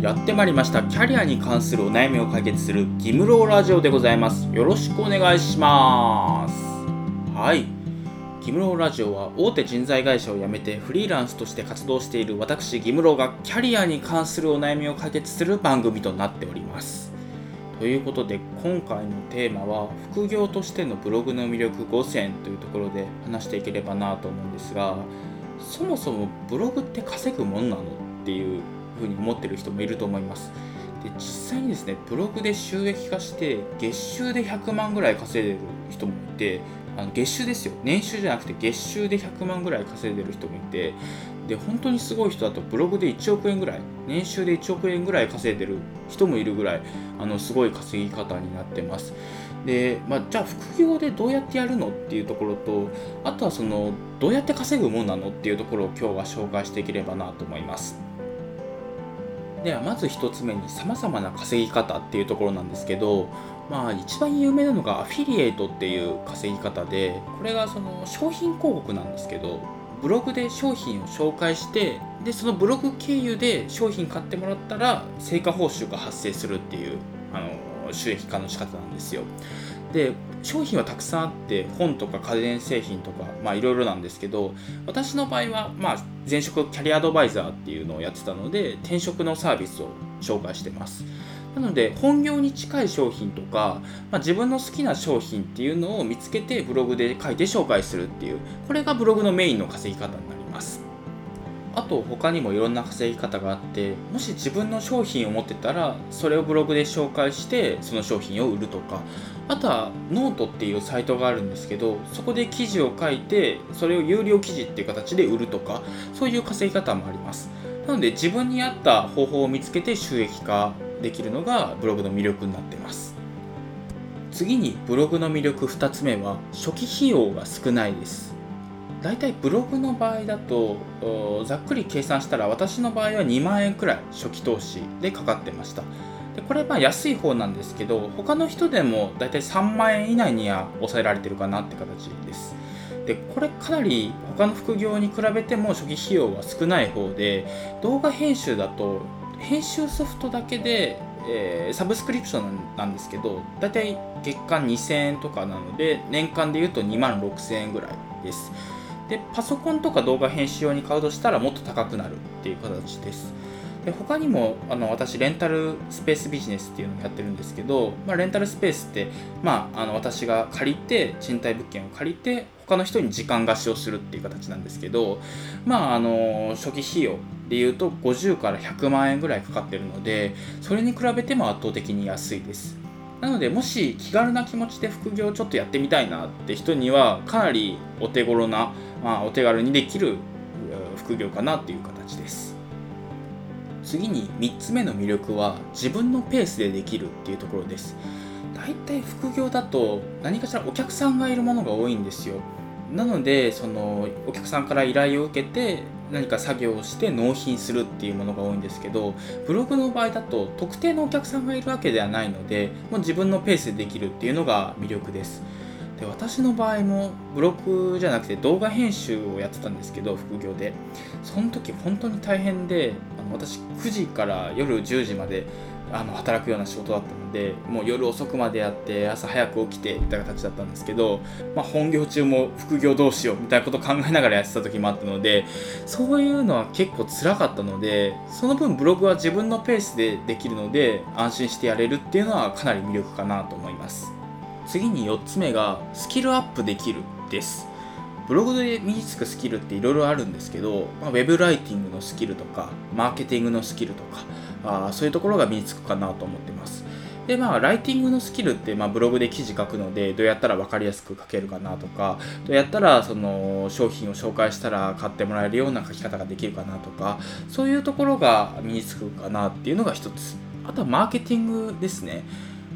やってまいりました。キャリアに関するお悩みを解決するギムローラジオでございます。よろしくお願いします。はい。ギムローラジオは大手人材会社を辞めてフリーランスとして活動している私ギムローがキャリアに関するお悩みを解決する番組となっております。ということで今回のテーマは副業としてのブログの魅力5選というところで話していければなと思うんですがそもそもブログって稼ぐもんなのっていうふうに思ってる人もいると思います。で実際にですねブログで収益化して月収で100万ぐらい稼いでる人もいてあの月収ですよ。年収じゃなくて月収で100万ぐらい稼いでる人もいてで本当にすごい人だとブログで1億円ぐらい年収で1億円ぐらい稼いでる人もいるぐらいあのすごい稼ぎ方になってます。で、まあ、じゃあ副業でどうやってやるのっていうところとあとはそのどうやって稼ぐもんなのっていうところを今日は紹介していければなと思います。ではまず1つ目にさまざまな稼ぎ方っていうところなんですけどまあ一番有名なのがアフィリエイトっていう稼ぎ方でこれがその商品広告なんですけどブログで商品を紹介してでそのブログ経由で商品買ってもらったら成果報酬が発生するっていうあの収益化の仕方なんですよ。で商品はたくさんあって本とか家電製品とかまあいろいろなんですけど私の場合はまあ前職キャリアアドバイザーっていうのをやってたので転職のサービスを紹介してます。なので本業に近い商品とか、まあ、自分の好きな商品っていうのを見つけてブログで書いて紹介するっていうこれがブログのメインの稼ぎ方になります。あと他にもいろんな稼ぎ方があってもし自分の商品を持ってたらそれをブログで紹介してその商品を売るとかあとはノートっていうサイトがあるんですけどそこで記事を書いてそれを有料記事っていう形で売るとかそういう稼ぎ方もあります。なので自分に合った方法を見つけて収益化できるのがブログの魅力になってます。次にブログの魅力2つ目は初期費用が少ないです。大体ブログの場合だとざっくり計算したら私の場合は2万円くらい初期投資でかかってました。でこれまあ安い方なんですけど他の人でも大体3万円以内には抑えられてるかなって形です。でこれかなり他の副業に比べても初期費用は少ない方で動画編集だと編集ソフトだけで、えー、サブスクリプションなんですけど大体月間2000円とかなので年間で言うと2万6000円ぐらいです。でパソコンとか動画編集用に買うとしたらもっと高くなるっていう形です。で他にもあの私レンタルスペースビジネスっていうのをやってるんですけど、まあ、レンタルスペースって、まあ、あの私が借りて賃貸物件を借りて他の人に時間貸しをするっていう形なんですけど、まあ、あの初期費用でいうと50から100万円ぐらいかかってるのでそれに比べても圧倒的に安いです。なのでもし気軽な気持ちで副業をちょっとやってみたいなって人にはかなりお手頃な、まあ、お手軽にできる副業かなっていう形です。次に3つ目の魅力は自分のペースでできるっていうところです。大体副業だと何かしらお客さんがいるものが多いんですよ。なのでそのお客さんから依頼を受けて何か作業をして納品するっていうものが多いんですけどブログの場合だと特定のお客さんがいるわけではないのでもう自分のペースでできるっていうのが魅力です。で私の場合もブログじゃなくて動画編集をやってたんですけど副業でその時本当に大変であの私9時から夜10時まであの働くような仕事だったのでもう夜遅くまでやって朝早く起きてみたいな形だったんですけど、まあ、本業中も副業どうしようみたいなことを考えながらやってた時もあったのでそういうのは結構辛かったのでその分ブログは自分のペースでできるので安心してやれるっていうのはかなり魅力かなと思います。次に4つ目がスキルアップできるです。ブログで身につくスキルっていろいろあるんですけど、まあ、ウェブライティングのスキルとかマーケティングのスキルとかあそういうところが身につくかなと思ってます。でまあライティングのスキルって、まあ、ブログで記事書くのでどうやったら分かりやすく書けるかなとかどうやったらその商品を紹介したら買ってもらえるような書き方ができるかなとかそういうところが身につくかなっていうのが一つ。あとはマーケティングですね。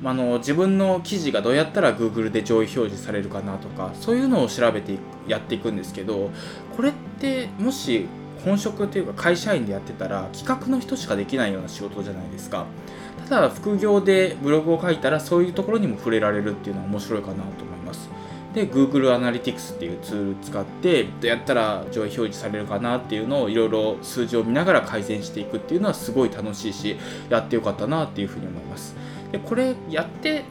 あの自分の記事がどうやったら Google で上位表示されるかなとかそういうのを調べてやっていくんですけどこれってもし本職というか会社員でやってたら企画の人しかできないような仕事じゃないですか。ただ副業でブログを書いたらそういうところにも触れられるっていうのは面白いかなと思います。で Google Analytics っていうツール使ってどうやったら上位表示されるかなっていうのをいろいろ数字を見ながら改善していくっていうのはすごい楽しいしやってよかったなっていうふうに思います。でこれやって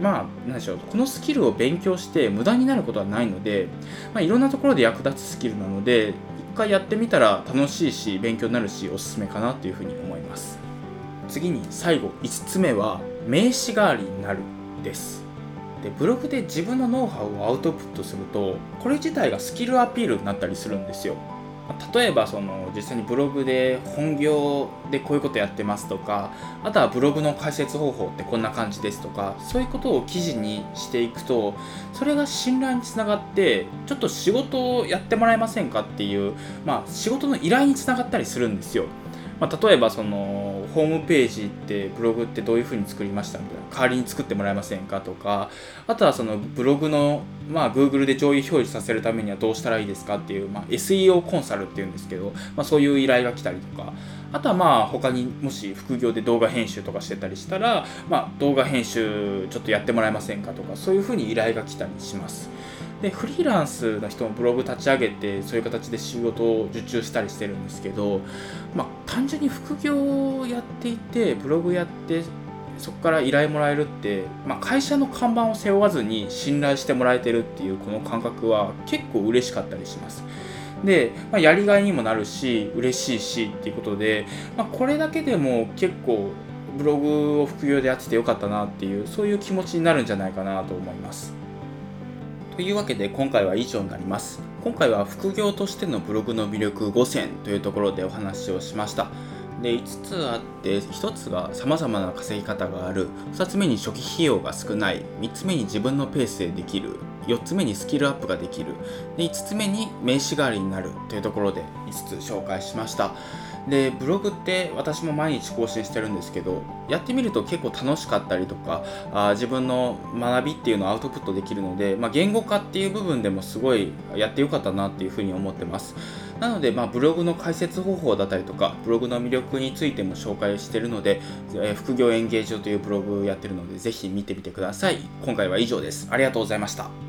まあ何でしょうこのスキルを勉強して無駄になることはないので、まあ、いろんなところで役立つスキルなので一回やってみたら楽しいし勉強になるしおすすめかなというふうに思います。次に最後5つ目は名刺代わりになるです。でブログで自分のノウハウをアウトプットするとこれ自体がスキルアピールになったりするんですよ。例えばその実際にブログで本業でこういうことやってますとかあとはブログの解説方法ってこんな感じですとかそういうことを記事にしていくとそれが信頼につながってちょっと仕事をやってもらえませんかっていう、まあ、仕事の依頼につながったりするんですよ。まあ、例えばそのホームページってブログってどういうふうに作りました？みたいな。代わりに作ってもらえませんか？とか。あとはそのブログの、まあ、Google で上位表示させるためにはどうしたらいいですか？っていう、まあ、SEO コンサルっていうんですけど、まあ、そういう依頼が来たりとか。あとはまあ他にもし副業で動画編集とかしてたりしたら、まあ、動画編集ちょっとやってもらえませんか？とか。そういうふうに依頼が来たりします。でフリーランスの人もブログ立ち上げてそういう形で仕事を受注したりしてるんですけど、まあ、単純に副業をやっていてブログやってそこから依頼もらえるって、まあ、会社の看板を背負わずに信頼してもらえてるっていうこの感覚は結構嬉しかったりします。で、まあ、やりがいにもなるし嬉しいしっていうことで、まあ、これだけでも結構ブログを副業でやっててよかったなっていうそういう気持ちになるんじゃないかなと思います。というわけで今回は以上になります。今回は副業としてのブログの魅力5選というところでお話をしました。で5つあって1つがさまざまな稼ぎ方がある2つ目に初期費用が少ない3つ目に自分のペースでできる4つ目にスキルアップができるで5つ目に名刺代わりになるというところで5つ紹介しました。でブログって私も毎日更新してるんですけどやってみると結構楽しかったりとかあ自分の学びっていうのをアウトプットできるので、まあ、言語化っていう部分でもすごいやってよかったなっていうふうに思ってます。なので、まあ、ブログの解説方法だったりとかブログの魅力についても紹介してるので、えー、副業演芸場というブログをやってるのでぜひ見てみてください。今回は以上です。ありがとうございました。